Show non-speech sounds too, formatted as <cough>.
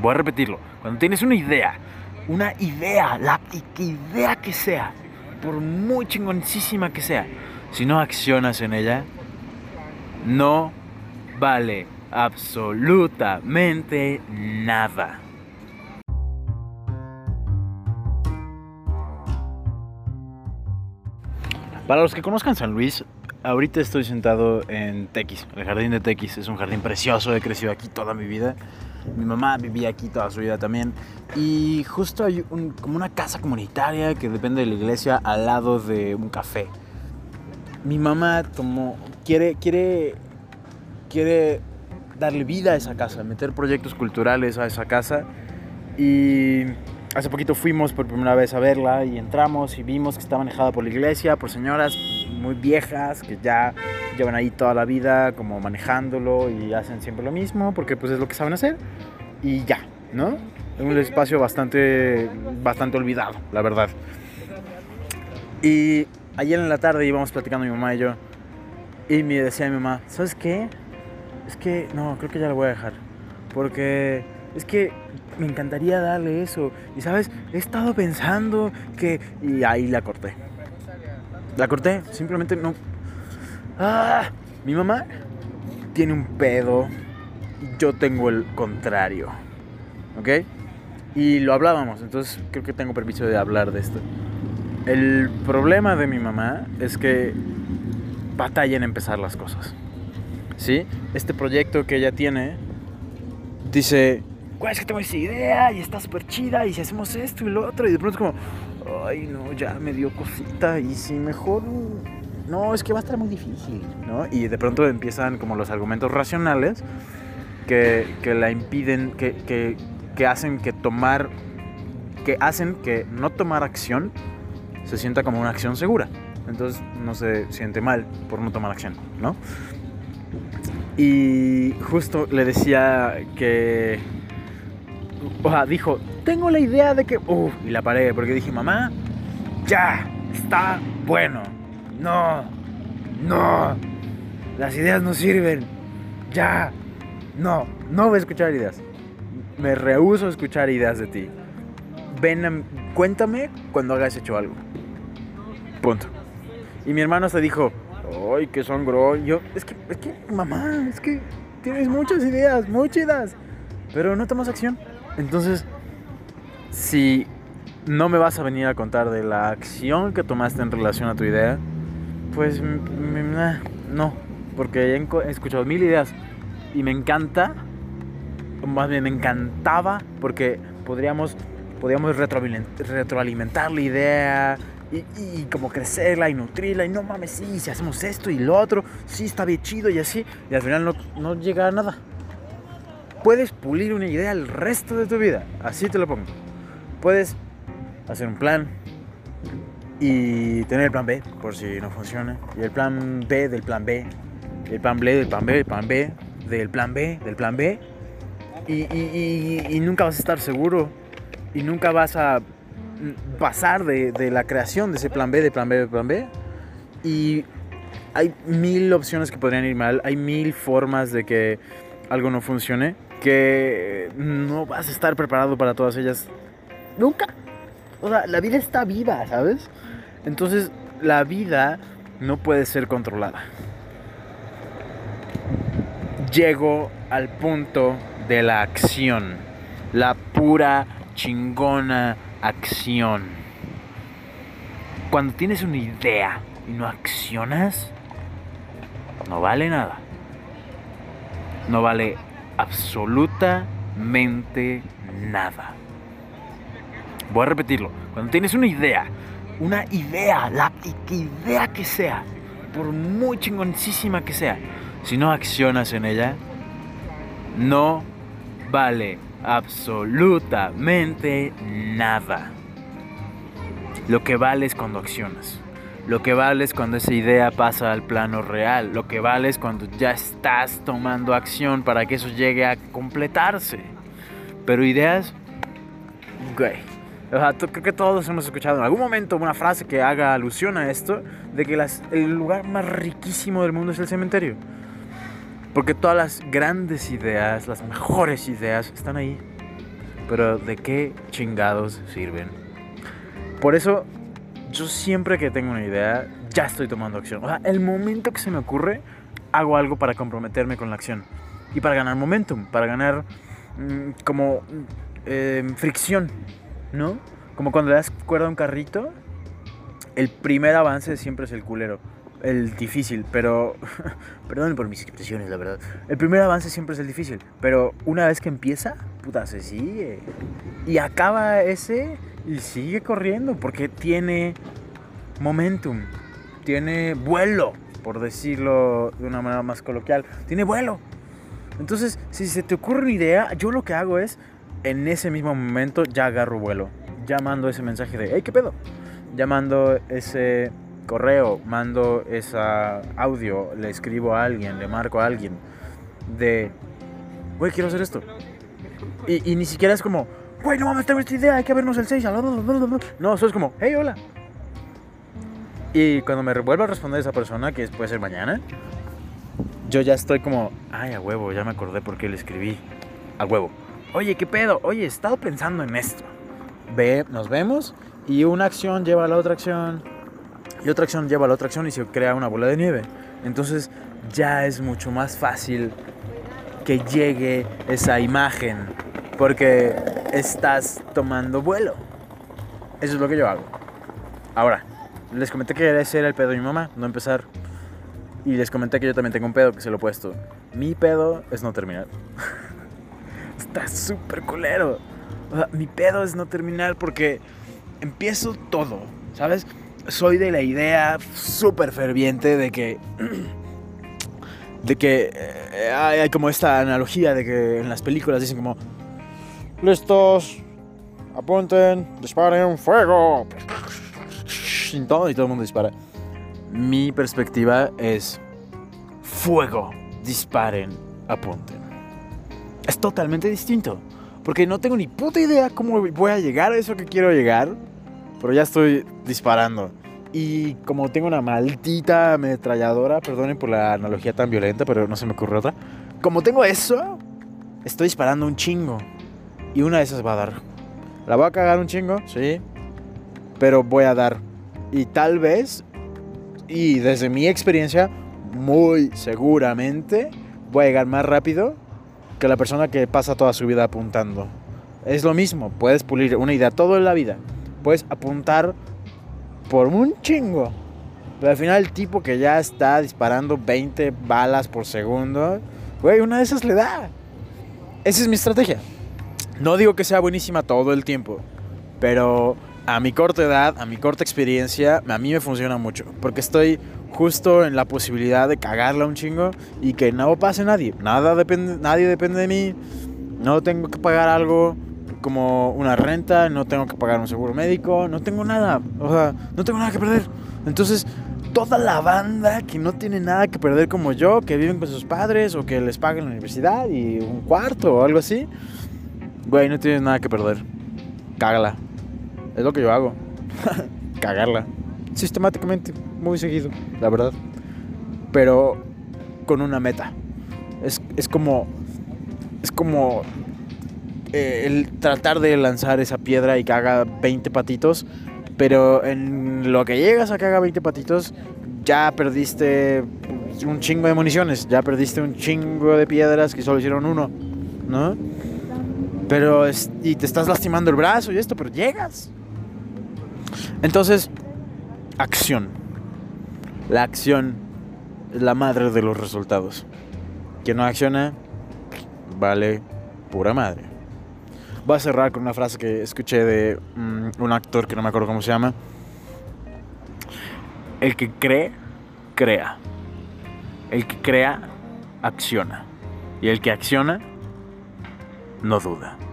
Voy a repetirlo. Cuando tienes una idea, una idea, la idea que sea, por muy chingoncísima que sea, si no accionas en ella, no vale absolutamente nada. Para los que conozcan San Luis, ahorita estoy sentado en Tequis, el jardín de Tequis. Es un jardín precioso, he crecido aquí toda mi vida. Mi mamá vivía aquí toda su vida también. Y justo hay como una casa comunitaria que depende de la iglesia al lado de un café. Mi mamá tomó, quiere, quiere, quiere darle vida a esa casa, meter proyectos culturales a esa casa. Y hace poquito fuimos por primera vez a verla y entramos y vimos que está manejada por la iglesia, por señoras muy viejas que ya llevan ahí toda la vida como manejándolo y hacen siempre lo mismo porque pues es lo que saben hacer y ya, ¿no? Es un espacio bastante, bastante olvidado, la verdad. Y ayer en la tarde íbamos platicando mi mamá y yo y me decía mi mamá, ¿sabes qué? Es que no, creo que ya lo voy a dejar porque es que me encantaría darle eso. Y sabes, he estado pensando que... Y ahí la corté. La corté, simplemente no... Ah, mi mamá tiene un pedo. Yo tengo el contrario. ¿Ok? Y lo hablábamos, entonces creo que tengo permiso de hablar de esto. El problema de mi mamá es que batalla en empezar las cosas. ¿Sí? Este proyecto que ella tiene dice, es que tengo esa idea y está súper chida y si hacemos esto y lo otro y de pronto es como, ay no, ya me dio cosita y si mejor, no, es que va a estar muy difícil, ¿no? Y de pronto empiezan como los argumentos racionales que, que la impiden, que, que, que hacen que tomar, que hacen que no tomar acción se sienta como una acción segura. Entonces no se siente mal por no tomar acción, ¿no? Y justo le decía que o sea, dijo, tengo la idea de que... Uh, y la paré porque dije, mamá, ya, está bueno. No, no, las ideas no sirven. Ya, no, no voy a escuchar ideas. Me rehuso a escuchar ideas de ti. Ven, cuéntame cuando hagas hecho algo. Punto. Y mi hermano se dijo, ay, que son. Yo, es que, es que, mamá, es que tienes muchas ideas, muchas, pero no tomas acción. Entonces, si no me vas a venir a contar de la acción que tomaste en relación a tu idea, pues no, porque he escuchado mil ideas y me encanta, más bien me encantaba porque podríamos, podríamos retroalimentar la idea y, como crecerla y nutrirla y no mames, sí, si hacemos esto y lo otro, sí está bien chido y así, y al final no, no llega a nada puedes pulir una idea el resto de tu vida. Así te lo pongo. Puedes hacer un plan y tener el plan B por si no funciona. Y el plan B del plan B. El plan B del plan B, el plan B del plan B, del plan B. Y, nunca vas a estar seguro. Y nunca vas a pasar de, de la creación de ese plan B, del plan B, del plan B. Y hay mil opciones que podrían ir mal. Hay mil formas de que algo no funcione que no vas a estar preparado para todas ellas nunca. O sea, la vida está viva, ¿sabes? Entonces, la vida no puede ser controlada. Llego al punto de la acción, la pura chingona acción. Cuando tienes una idea y no accionas, no vale nada. No vale absolutamente nada. Voy a repetirlo. Cuando tienes una idea, una idea, la idea que sea, por muy chingoncísima que sea, si no accionas en ella, no vale absolutamente nada. Lo que vale es cuando accionas. Lo que vale es cuando esa idea pasa al plano real. Lo que vale es cuando ya estás tomando acción para que eso llegue a completarse. Pero ideas, güey. O sea, creo que todos hemos escuchado en algún momento una frase que haga alusión a esto, de que el lugar más riquísimo del mundo es el cementerio. Porque todas las grandes ideas, las mejores ideas, están ahí. pero ¿de qué chingados sirven? Por eso, yo siempre que tengo una idea, ya estoy tomando acción. O sea, el momento que se me ocurre, hago algo para comprometerme con la acción. Y para ganar momentum, para ganar mm, como eh, fricción, ¿no? Como cuando le das cuerda a un carrito, el primer avance siempre es el culero. El difícil, pero... <laughs> Perdón por mis expresiones, la verdad. El primer avance siempre es el difícil, pero una vez que empieza, puta, se sigue. Y acaba ese y sigue corriendo porque tiene momentum, tiene vuelo, por decirlo de una manera más coloquial. Tiene vuelo. Entonces, si se te ocurre una idea, yo lo que hago es, en ese mismo momento, ya agarro vuelo. Ya mando ese mensaje de, hey, ¿qué pedo? Ya mando ese correo, mando ese audio, le escribo a alguien, le marco a alguien de, güey, quiero hacer esto. Y, ni siquiera es como, güey, no mames, tengo esta idea, hay que vernos el 6. No, eso es como, hey, hola. Y cuando me vuelva a responder esa persona, que puede ser mañana, yo ya estoy como, ay, a huevo, ya me acordé por qué le escribí. A huevo. Oye, ¿qué pedo? Oye, he estado pensando en esto. Ve, nos vemos y una acción lleva a la otra acción y otra acción lleva a la otra acción y se crea una bola de nieve. Entonces ya es mucho más fácil que llegue esa imagen porque estás tomando vuelo. Eso es lo que yo hago. Ahora, les comenté que ese era el pedo de mi mamá, no empezar. Y les comenté que yo también tengo un pedo que se lo he puesto. Mi pedo es no terminar. <laughs> Está súper culero. Mi pedo es no terminar porque empiezo todo, ¿sabes? soy de la idea súper ferviente de que. <clears throat> de que eh, hay, como esta analogía de que en las películas dicen como. Listos, apunten, disparen, fuego. Y todo, y todo el mundo dispara. Mi perspectiva es. Fuego, disparen, apunten. Es totalmente distinto. Porque no tengo ni puta idea cómo voy a llegar a eso que quiero llegar pero ya estoy disparando. Y como tengo una maldita ametralladora, perdonen por la analogía tan violenta, pero no se me ocurre otra. Como tengo eso, estoy disparando un chingo. Y una de esas va a dar. La voy a cagar un chingo, sí. Pero voy a dar. Y tal vez, y desde mi experiencia, muy seguramente voy a llegar más rápido que la persona que pasa toda su vida apuntando. Es lo mismo, puedes pulir una idea toda la vida puedes apuntar por un chingo. Pero al final el tipo que ya está disparando 20 balas por segundo, güey, una de esas le da. Esa es mi estrategia. No digo que sea buenísima todo el tiempo, pero a mi corta edad, a mi corta experiencia, a mí me funciona mucho. Porque estoy justo en la posibilidad de cagarla un chingo y que no pase nadie. Nada depende, nadie depende de mí. No tengo que pagar algo como una renta, no tengo que pagar un seguro médico, no tengo nada, o sea, no tengo nada que perder. Entonces, toda la banda que no tiene nada que perder como yo, que viven con sus padres o que les pagan la universidad y un cuarto o algo así, güey, no tienes nada que perder. Cágala. Es lo que yo hago. <laughs> Cagarla. Sistemáticamente, muy seguido, la verdad. Pero con una meta. Es, es como. Es como eh, el tratar de lanzar esa piedra y que haga 20 patitos, pero en lo que llegas a que haga 20 patitos, ya perdiste un chingo de municiones, ya perdiste un chingo de piedras que solo hicieron uno, ¿no? Pero, y te estás lastimando el brazo y esto, pero llegas. Entonces, acción. La acción es la madre de los resultados. Quien no acciona, vale pura madre. Voy a cerrar con una frase que escuché de mm, un actor que no me acuerdo cómo se llama. El que cree, crea. El que crea, acciona. Y el que acciona, no duda.